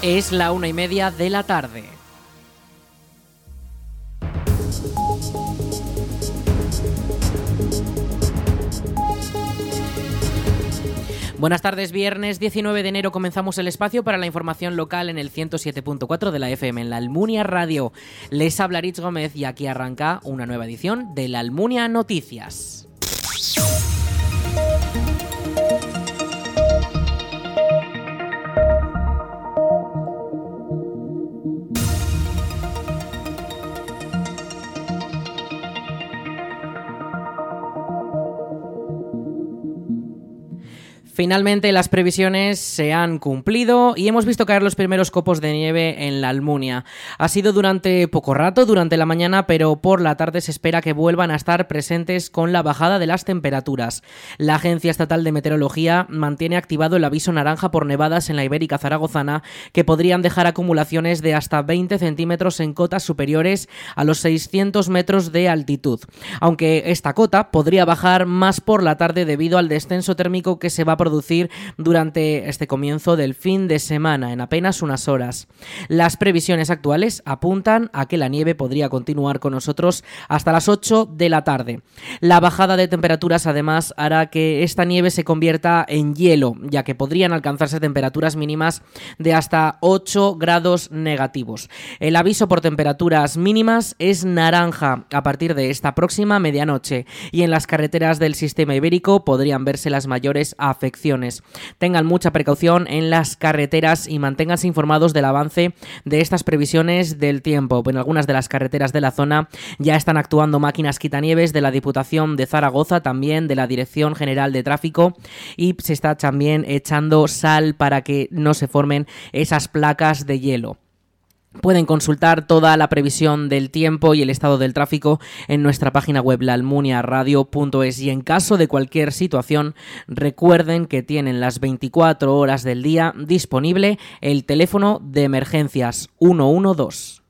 Es la una y media de la tarde. Buenas tardes, viernes 19 de enero comenzamos el espacio para la información local en el 107.4 de la FM en la Almunia Radio. Les habla Rich Gómez y aquí arranca una nueva edición de la Almunia Noticias. Finalmente las previsiones se han cumplido y hemos visto caer los primeros copos de nieve en la Almunia. Ha sido durante poco rato, durante la mañana, pero por la tarde se espera que vuelvan a estar presentes con la bajada de las temperaturas. La Agencia Estatal de Meteorología mantiene activado el aviso naranja por nevadas en la Ibérica Zaragozana que podrían dejar acumulaciones de hasta 20 centímetros en cotas superiores a los 600 metros de altitud. Aunque esta cota podría bajar más por la tarde debido al descenso térmico que se va a producir durante este comienzo del fin de semana en apenas unas horas. Las previsiones actuales apuntan a que la nieve podría continuar con nosotros hasta las 8 de la tarde. La bajada de temperaturas además hará que esta nieve se convierta en hielo, ya que podrían alcanzarse temperaturas mínimas de hasta 8 grados negativos. El aviso por temperaturas mínimas es naranja a partir de esta próxima medianoche y en las carreteras del sistema ibérico podrían verse las mayores Tengan mucha precaución en las carreteras y manténganse informados del avance de estas previsiones del tiempo. En algunas de las carreteras de la zona ya están actuando máquinas quitanieves de la Diputación de Zaragoza, también de la Dirección General de Tráfico y se está también echando sal para que no se formen esas placas de hielo. Pueden consultar toda la previsión del tiempo y el estado del tráfico en nuestra página web laalmuniaradio.es y en caso de cualquier situación recuerden que tienen las 24 horas del día disponible el teléfono de emergencias 112.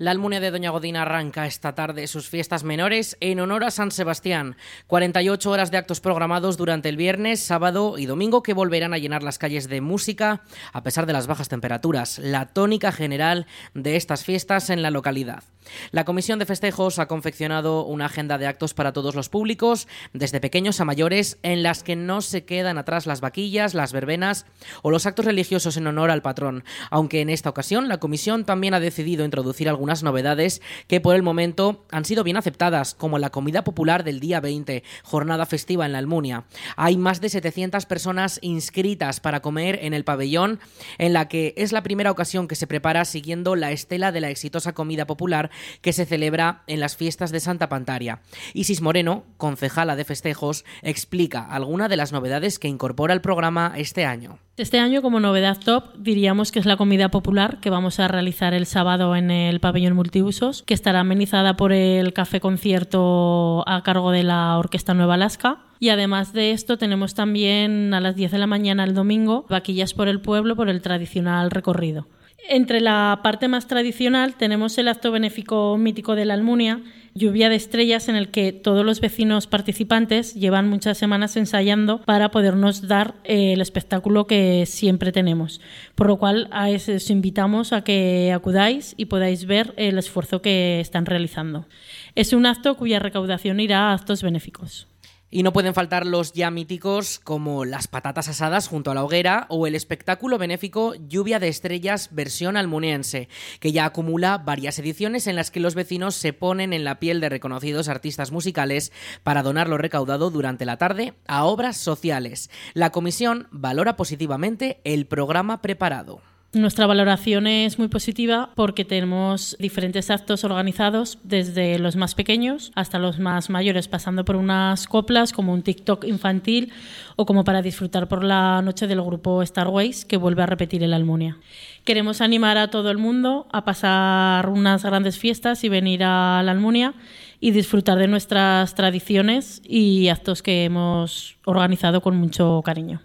La Almunia de Doña Godina arranca esta tarde sus fiestas menores en honor a San Sebastián. 48 horas de actos programados durante el viernes, sábado y domingo que volverán a llenar las calles de música a pesar de las bajas temperaturas. La tónica general de estas fiestas en la localidad. La Comisión de Festejos ha confeccionado una agenda de actos para todos los públicos, desde pequeños a mayores, en las que no se quedan atrás las vaquillas, las verbenas o los actos religiosos en honor al patrón. Aunque en esta ocasión la Comisión también ha decidido introducir algunas novedades que por el momento han sido bien aceptadas, como la comida popular del día 20, jornada festiva en la Almunia. Hay más de 700 personas inscritas para comer en el pabellón, en la que es la primera ocasión que se prepara siguiendo la estela de la exitosa comida popular que se celebra en las fiestas de Santa Pantaria. Isis Moreno, concejala de festejos, explica alguna de las novedades que incorpora el programa este año. Este año, como novedad top, diríamos que es la comida popular que vamos a realizar el sábado en el pabellón multiusos, que estará amenizada por el café concierto a cargo de la Orquesta Nueva Alaska. Y además de esto, tenemos también a las 10 de la mañana el domingo vaquillas por el pueblo por el tradicional recorrido. Entre la parte más tradicional tenemos el acto benéfico mítico de la Almunia, Lluvia de Estrellas, en el que todos los vecinos participantes llevan muchas semanas ensayando para podernos dar eh, el espectáculo que siempre tenemos. Por lo cual, os invitamos a que acudáis y podáis ver el esfuerzo que están realizando. Es un acto cuya recaudación irá a actos benéficos. Y no pueden faltar los ya míticos como las patatas asadas junto a la hoguera o el espectáculo benéfico Lluvia de Estrellas versión almuniense, que ya acumula varias ediciones en las que los vecinos se ponen en la piel de reconocidos artistas musicales para donar lo recaudado durante la tarde a obras sociales. La comisión valora positivamente el programa preparado. Nuestra valoración es muy positiva porque tenemos diferentes actos organizados, desde los más pequeños hasta los más mayores, pasando por unas coplas como un TikTok infantil o como para disfrutar por la noche del grupo Starways que vuelve a repetir el Almunia. Queremos animar a todo el mundo a pasar unas grandes fiestas y venir a la Almunia y disfrutar de nuestras tradiciones y actos que hemos organizado con mucho cariño.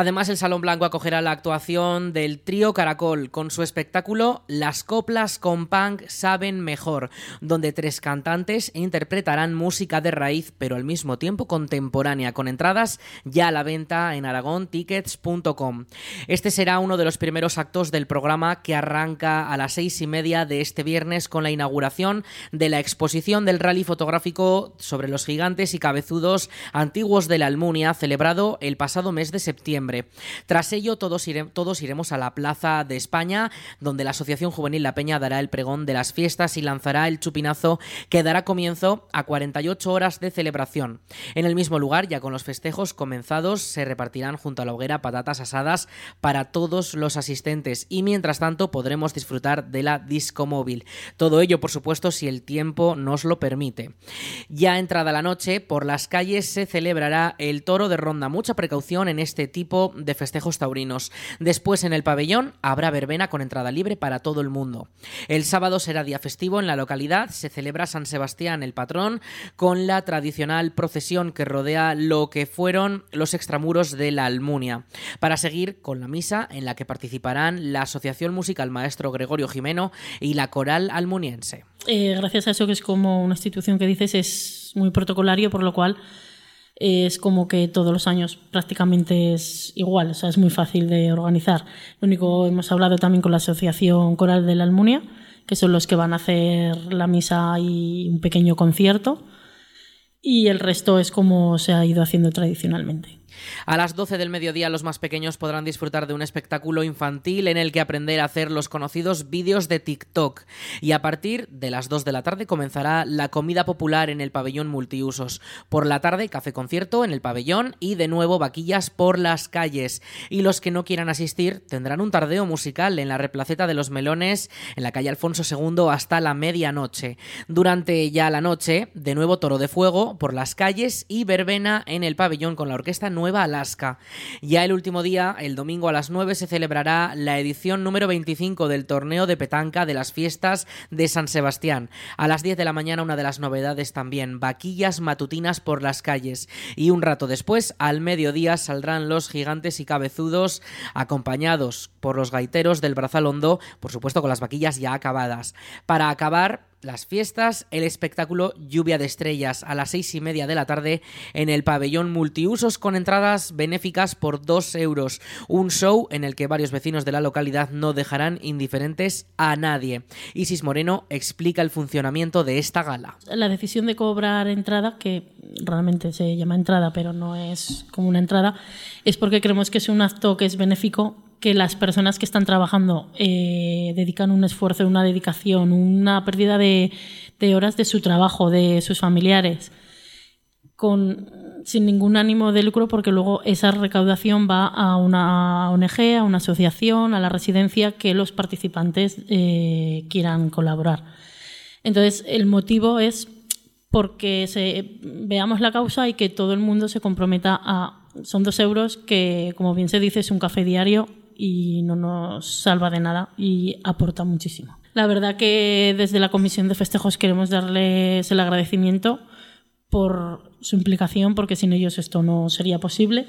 Además, el Salón Blanco acogerá la actuación del trío Caracol con su espectáculo Las coplas con punk saben mejor, donde tres cantantes interpretarán música de raíz, pero al mismo tiempo contemporánea, con entradas ya a la venta en aragontickets.com. Este será uno de los primeros actos del programa que arranca a las seis y media de este viernes con la inauguración de la exposición del rally fotográfico sobre los gigantes y cabezudos antiguos de la Almunia, celebrado el pasado mes de septiembre. Tras ello, todos, todos iremos a la Plaza de España, donde la Asociación Juvenil La Peña dará el pregón de las fiestas y lanzará el chupinazo que dará comienzo a 48 horas de celebración. En el mismo lugar, ya con los festejos comenzados, se repartirán junto a la hoguera patatas asadas para todos los asistentes y mientras tanto podremos disfrutar de la disco móvil. Todo ello, por supuesto, si el tiempo nos lo permite. Ya entrada la noche, por las calles se celebrará el toro de ronda. Mucha precaución en este tipo de festejos taurinos. Después en el pabellón habrá verbena con entrada libre para todo el mundo. El sábado será día festivo en la localidad, se celebra San Sebastián el patrón con la tradicional procesión que rodea lo que fueron los extramuros de la Almunia, para seguir con la misa en la que participarán la Asociación Musical Maestro Gregorio Jimeno y la Coral Almuniense. Eh, gracias a eso que es como una institución que dices es muy protocolario, por lo cual es como que todos los años prácticamente es igual, o sea, es muy fácil de organizar. Lo único, hemos hablado también con la Asociación Coral de la Almunia, que son los que van a hacer la misa y un pequeño concierto, y el resto es como se ha ido haciendo tradicionalmente. A las 12 del mediodía los más pequeños podrán disfrutar de un espectáculo infantil en el que aprender a hacer los conocidos vídeos de TikTok. Y a partir de las 2 de la tarde comenzará la comida popular en el pabellón multiusos. Por la tarde, café concierto en el pabellón y de nuevo vaquillas por las calles. Y los que no quieran asistir tendrán un tardeo musical en la replaceta de los melones en la calle Alfonso II hasta la medianoche. Durante ya la noche, de nuevo toro de fuego por las calles y verbena en el pabellón con la orquesta nueva Alaska. Ya el último día, el domingo a las 9, se celebrará la edición número 25 del torneo de petanca de las fiestas de San Sebastián. A las 10 de la mañana, una de las novedades también, vaquillas matutinas por las calles. Y un rato después, al mediodía, saldrán los gigantes y cabezudos acompañados por los gaiteros del Brazal Hondo, por supuesto con las vaquillas ya acabadas. Para acabar, las fiestas, el espectáculo Lluvia de Estrellas a las seis y media de la tarde en el pabellón multiusos con entradas benéficas por dos euros. Un show en el que varios vecinos de la localidad no dejarán indiferentes a nadie. Isis Moreno explica el funcionamiento de esta gala. La decisión de cobrar entrada, que realmente se llama entrada pero no es como una entrada, es porque creemos que es un acto que es benéfico que las personas que están trabajando eh, dedican un esfuerzo, una dedicación, una pérdida de, horas de su trabajo, de sus familiares, con, sin ningún ánimo de lucro, porque luego esa recaudación va a una ONG, a una asociación, a la residencia que los participantes eh, quieran colaborar. Entonces, el motivo es porque se, veamos la causa y que todo el mundo se comprometa a. Son dos euros que, como bien se dice, es un café diario y no nos salva de nada y aporta muchísimo. La verdad que desde la Comisión de Festejos queremos darles el agradecimiento por su implicación, porque sin ellos esto no sería posible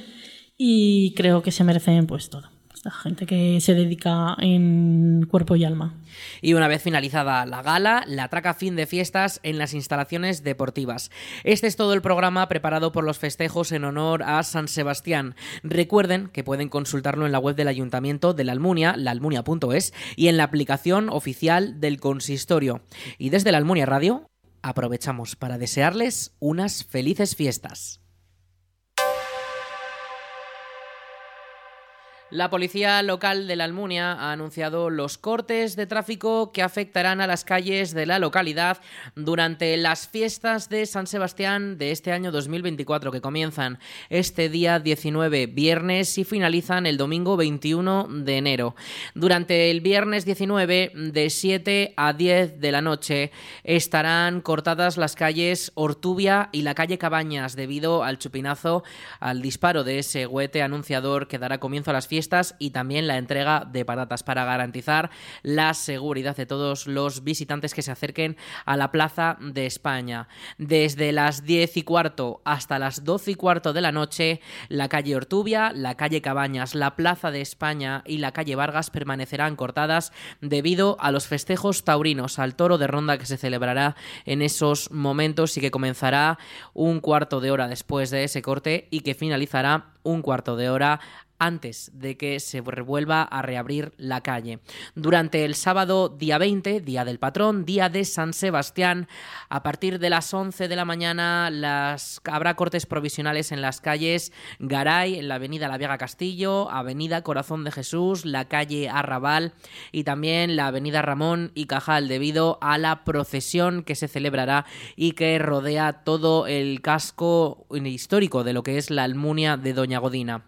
y creo que se merecen pues todo esta gente que se dedica en cuerpo y alma. Y una vez finalizada la gala, la traca fin de fiestas en las instalaciones deportivas. Este es todo el programa preparado por los festejos en honor a San Sebastián. Recuerden que pueden consultarlo en la web del Ayuntamiento de la Almunia, laalmunia.es, y en la aplicación oficial del consistorio. Y desde la Almunia Radio aprovechamos para desearles unas felices fiestas. La policía local de la Almunia ha anunciado los cortes de tráfico que afectarán a las calles de la localidad durante las fiestas de San Sebastián de este año 2024 que comienzan este día 19 viernes y finalizan el domingo 21 de enero. Durante el viernes 19 de 7 a 10 de la noche estarán cortadas las calles Ortubia y la calle Cabañas debido al chupinazo, al disparo de ese huete anunciador que dará comienzo a las fiestas y también la entrega de patatas para garantizar la seguridad de todos los visitantes que se acerquen a la Plaza de España. Desde las 10 y cuarto hasta las 12 y cuarto de la noche, la calle Ortubia, la calle Cabañas, la Plaza de España y la calle Vargas permanecerán cortadas debido a los festejos taurinos, al toro de ronda que se celebrará en esos momentos y que comenzará un cuarto de hora después de ese corte y que finalizará un cuarto de hora antes de que se vuelva a reabrir la calle. Durante el sábado día 20, día del patrón, día de San Sebastián, a partir de las 11 de la mañana habrá cortes provisionales en las calles Garay, en la avenida La Vega Castillo, avenida Corazón de Jesús, la calle Arrabal y también la avenida Ramón y Cajal debido a la procesión que se celebrará y que rodea todo el casco histórico de lo que es la Almunia de Doña Godina.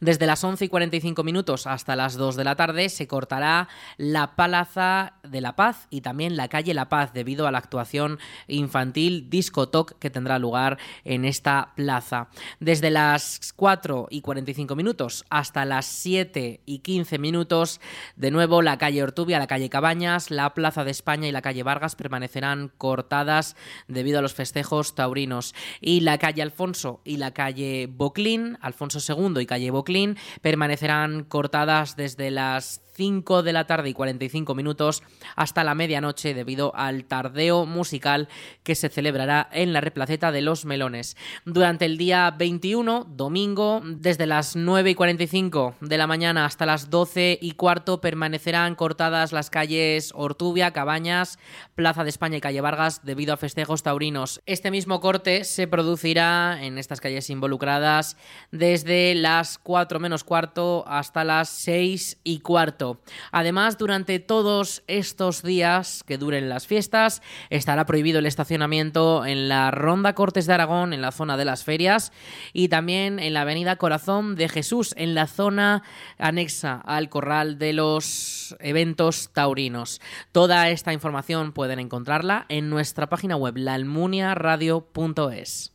Desde las 11 y 45 minutos hasta las 2 de la tarde se cortará la Plaza de la Paz y también la calle La Paz debido a la actuación infantil Disco Talk que tendrá lugar en esta plaza. Desde las 4 y 45 minutos hasta las 7 y 15 minutos, de nuevo la calle Ortubia, la calle Cabañas, la Plaza de España y la calle Vargas permanecerán cortadas debido a los festejos taurinos. Y la calle Alfonso y la calle Boclín, Alfonso II y calle Boclín permanecerán cortadas desde las 5 de la tarde y 45 minutos hasta la medianoche debido al tardeo musical que se celebrará en la replaceta de Los Melones. Durante el día 21, domingo, desde las 9 y 45 de la mañana hasta las 12 y cuarto permanecerán cortadas las calles Ortubia, Cabañas, Plaza de España y Calle Vargas debido a festejos taurinos. Este mismo corte se producirá en estas calles involucradas desde las 4 menos cuarto hasta las 6 y cuarto. Además, durante todos estos días que duren las fiestas, estará prohibido el estacionamiento en la Ronda Cortes de Aragón, en la zona de las ferias, y también en la Avenida Corazón de Jesús, en la zona anexa al corral de los eventos taurinos. Toda esta información pueden encontrarla en nuestra página web, laalmuniaradio.es.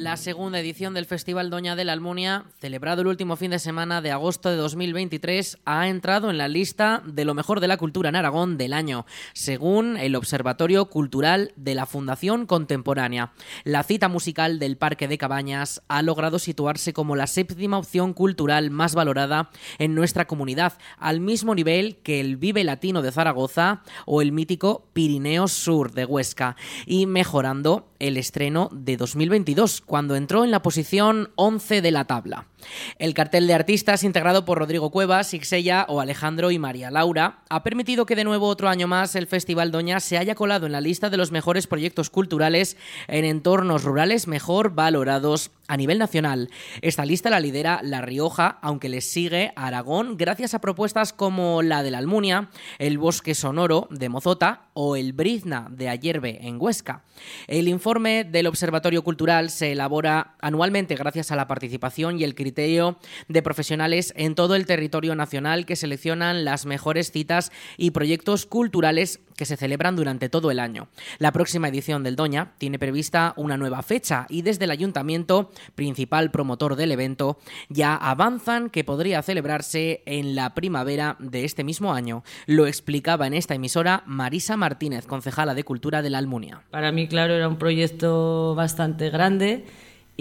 la segunda edición del Festival Doña de la Almunia, celebrado el último fin de semana de agosto de 2023, ha entrado en la lista de lo mejor de la cultura en Aragón del año, según el Observatorio Cultural de la Fundación Contemporánea. La cita musical del Parque de Cabañas ha logrado situarse como la séptima opción cultural más valorada en nuestra comunidad, al mismo nivel que el Vive Latino de Zaragoza o el mítico Pirineo Sur de Huesca, y mejorando el estreno de 2022, cuando entró en la posición 11 de la tabla. El cartel de artistas, integrado por Rodrigo Cuevas, Ixella o Alejandro y María Laura, ha permitido que de nuevo otro año más el Festival Doña se haya colado en la lista de los mejores proyectos culturales en entornos rurales mejor valorados a nivel nacional. Esta lista la lidera La Rioja, aunque le sigue Aragón, gracias a propuestas como la de la Almunia, el Bosque Sonoro de Mozota o el Brizna de Ayerbe en Huesca. El informe del Observatorio Cultural se elabora anualmente gracias a la participación y el criterio de profesionales en todo el territorio nacional que seleccionan las mejores citas y proyectos culturales que se celebran durante todo el año. La próxima edición del Doña tiene prevista una nueva fecha y desde el ayuntamiento, principal promotor del evento, ya avanzan que podría celebrarse en la primavera de este mismo año. Lo explicaba en esta emisora Marisa Martínez, concejala de Cultura de la Almunia. Para mí, claro, era un proyecto bastante grande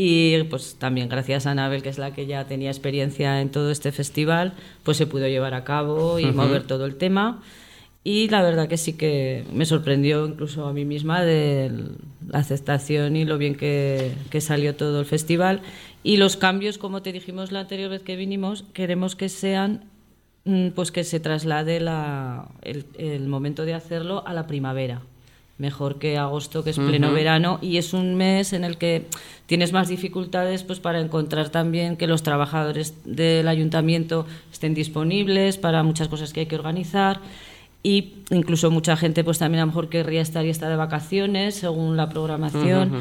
y pues también gracias a Anabel, que es la que ya tenía experiencia en todo este festival, pues se pudo llevar a cabo y mover todo el tema. Y la verdad que sí que me sorprendió incluso a mí misma de la aceptación y lo bien que, que, salió todo el festival. Y los cambios, como te dijimos la anterior vez que vinimos, queremos que sean, mm, pues que se traslade la, el, el momento de hacerlo a la primavera mejor que agosto, que es pleno verano, y es un mes en el que tienes más dificultades pues para encontrar también que los trabajadores del ayuntamiento estén disponibles para muchas cosas que hay que organizar y incluso mucha gente pues también a lo mejor querría estar y estar de vacaciones según la programación.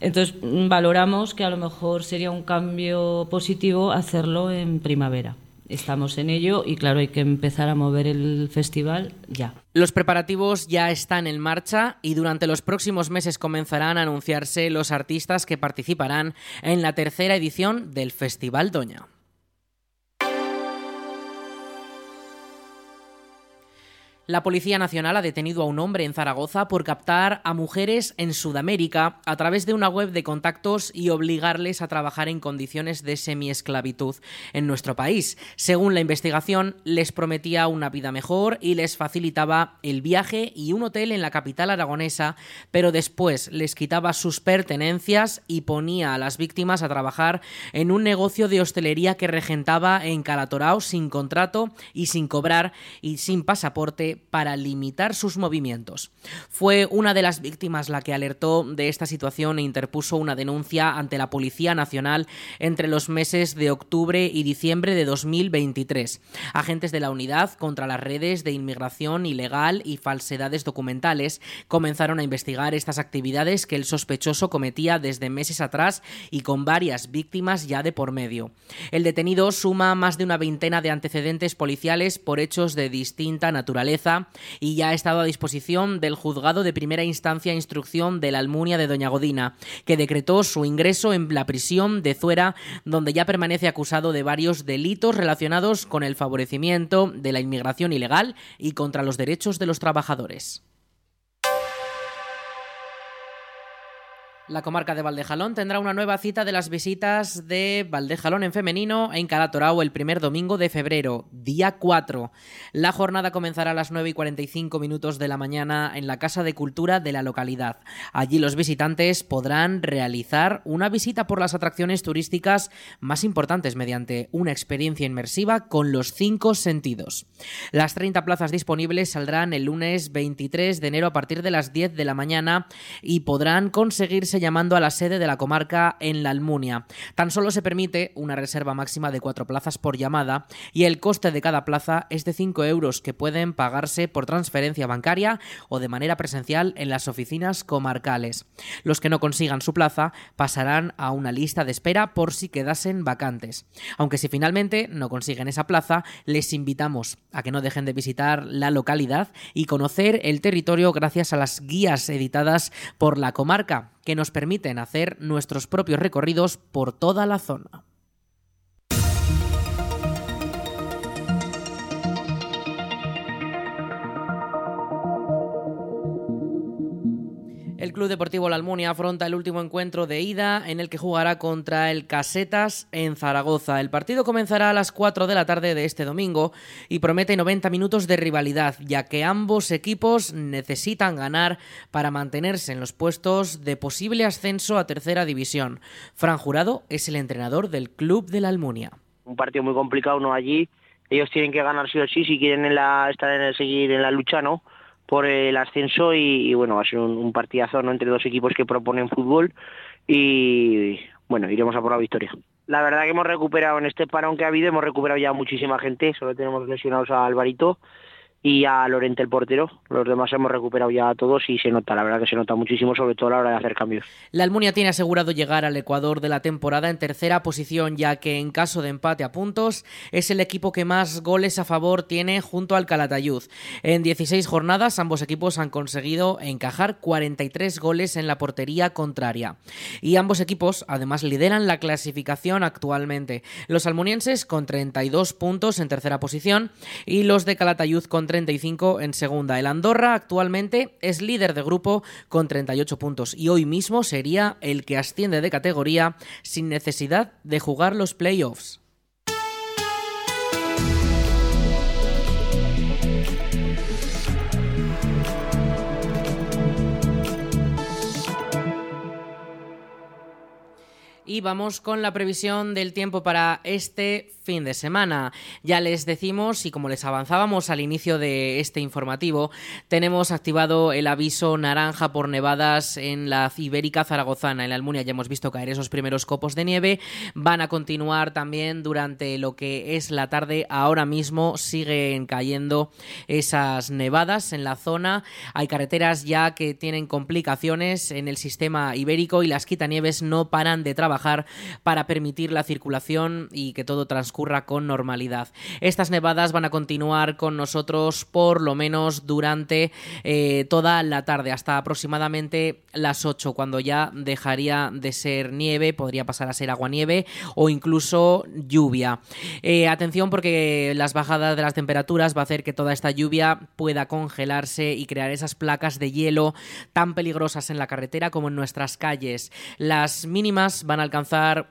Entonces valoramos que a lo mejor sería un cambio positivo hacerlo en primavera estamos en ello y claro, hay que empezar a mover el festival ya. Los preparativos ya están en marcha y durante los próximos meses comenzarán a anunciarse los artistas que participarán en la tercera edición del Festival Doña. La Policía Nacional ha detenido a un hombre en Zaragoza por captar a mujeres en Sudamérica a través de una web de contactos y obligarles a trabajar en condiciones de semiesclavitud en nuestro país. Según la investigación, les prometía una vida mejor y les facilitaba el viaje y un hotel en la capital aragonesa, pero después les quitaba sus pertenencias y ponía a las víctimas a trabajar en un negocio de hostelería que regentaba en Calatorao sin contrato y sin cobrar y sin pasaporte para limitar sus movimientos. Fue una de las víctimas la que alertó de esta situación e interpuso una denuncia ante la Policía Nacional entre los meses de octubre y diciembre de 2023. Agentes de la Unidad contra las redes de inmigración ilegal y falsedades documentales comenzaron a investigar estas actividades que el sospechoso cometía desde meses atrás y con varias víctimas ya de por medio. El detenido suma más de una veintena de antecedentes policiales por hechos de distinta naturaleza y ya ha estado a disposición del juzgado de primera instancia e instrucción de la Almunia de Doña Godina, que decretó su ingreso en la prisión de Zuera, donde ya permanece acusado de varios delitos relacionados con el favorecimiento de la inmigración ilegal y contra los derechos de los trabajadores. La comarca de Valdejalón tendrá una nueva cita de las visitas de Valdejalón en femenino en Calatorao el primer domingo de febrero, día 4. La jornada comenzará a las 9 y 45 minutos de la mañana en la Casa de Cultura de la localidad. Allí los visitantes podrán realizar una visita por las atracciones turísticas más importantes mediante una experiencia inmersiva con los cinco sentidos. Las 30 plazas disponibles saldrán el lunes 23 de enero a partir de las 10 de la mañana y podrán conseguirse llamando a la sede de la comarca en la Almunia. Tan solo se permite una reserva máxima de cuatro plazas por llamada y el coste de cada plaza es de 5 euros que pueden pagarse por transferencia bancaria o de manera presencial en las oficinas comarcales. Los que no consigan su plaza pasarán a una lista de espera por si quedasen vacantes. Aunque si finalmente no consiguen esa plaza, les invitamos a que no dejen de visitar la localidad y conocer el territorio gracias a las guías editadas por la comarca que nos permiten hacer nuestros propios recorridos por toda la zona. El Club Deportivo La Almunia afronta el último encuentro de ida en el que jugará contra el Casetas en Zaragoza. El partido comenzará a las 4 de la tarde de este domingo y promete 90 minutos de rivalidad, ya que ambos equipos necesitan ganar para mantenerse en los puestos de posible ascenso a tercera división. Fran Jurado es el entrenador del Club de La Almunia. Un partido muy complicado, ¿no? Allí ellos tienen que ganar sí o sí si quieren estar en el, seguir en la lucha, ¿no? Por el ascenso y, bueno, va a ser un, partidazo ¿no? entre dos equipos que proponen fútbol y bueno, iremos a por la victoria. La verdad que hemos recuperado en este parón que ha habido, hemos recuperado ya muchísima gente, solo tenemos lesionados a Alvarito y a Lorente el portero. Los demás hemos recuperado ya a todos y se nota, la verdad que se nota muchísimo, sobre todo a la hora de hacer cambios. La Almunia tiene asegurado llegar al Ecuador de la temporada en tercera posición, ya que en caso de empate a puntos es el equipo que más goles a favor tiene junto al Calatayud. En 16 jornadas ambos equipos han conseguido encajar 43 goles en la portería contraria. Y ambos equipos además lideran la clasificación actualmente. Los almunienses con 32 puntos en tercera posición y los de Calatayud con 35 en segunda. El Andorra actualmente es líder de grupo con 38 puntos y hoy mismo sería el que asciende de categoría sin necesidad de jugar los playoffs. Y vamos con la previsión del tiempo para este fin de semana. Ya les decimos y como les avanzábamos al inicio de este informativo, tenemos activado el aviso naranja por nevadas en la Ibérica Zaragozana. En la Almunia ya hemos visto caer esos primeros copos de nieve. Van a continuar también durante lo que es la tarde. Ahora mismo siguen cayendo esas nevadas en la zona. Hay carreteras ya que tienen complicaciones en el sistema ibérico y las quitanieves no paran de trabajar para permitir la circulación y que todo transcurra con normalidad. Estas nevadas van a continuar con nosotros por lo menos durante eh, toda la tarde, hasta aproximadamente las 8, cuando ya dejaría de ser nieve, podría pasar a ser agua-nieve o incluso lluvia. Eh, atención porque las bajadas de las temperaturas va a hacer que toda esta lluvia pueda congelarse y crear esas placas de hielo tan peligrosas en la carretera como en nuestras calles. Las mínimas van a alcanzar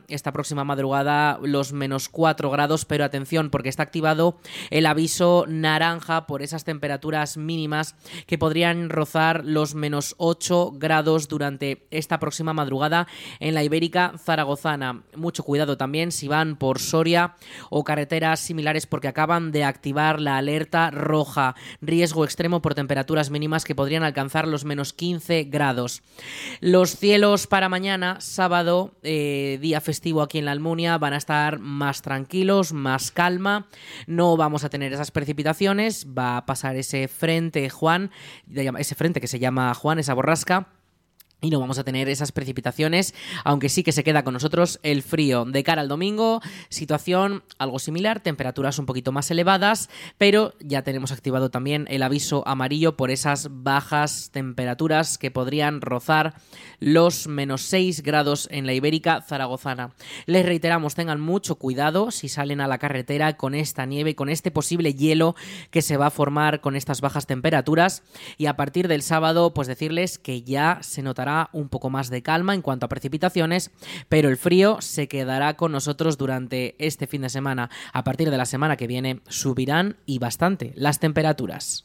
esta próxima madrugada los menos 4 grados, pero atención porque está activado el aviso naranja por esas temperaturas mínimas que podrían rozar los menos 8 grados durante esta próxima madrugada en la Ibérica Zaragozana. Mucho cuidado también si van por Soria o carreteras similares porque acaban de activar la alerta roja. Riesgo extremo por temperaturas mínimas que podrían alcanzar los menos 15 grados. Los cielos para mañana, sábado, eh, día festivo aquí en la Almunia, van a estar más tranquilos, más calma. No vamos a tener esas precipitaciones. Va a pasar ese frente, Juan, ese frente que se llama Juan, esa borrasca y no vamos a tener esas precipitaciones, aunque sí que se queda con nosotros el frío. De cara al domingo, situación algo similar, temperaturas un poquito más elevadas, pero ya tenemos activado también el aviso amarillo por esas bajas temperaturas que podrían rozar los menos 6 grados en la Ibérica Zaragozana. Les reiteramos, tengan mucho cuidado si salen a la carretera con esta nieve, con este posible hielo que se va a formar con estas bajas temperaturas y a partir del sábado, pues decirles que ya se notará un poco más de calma en cuanto a precipitaciones, pero el frío se quedará con nosotros durante este fin de semana. A partir de la semana que viene subirán y bastante las temperaturas.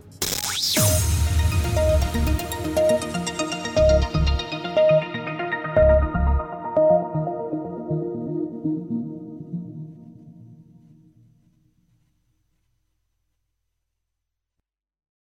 Thank you.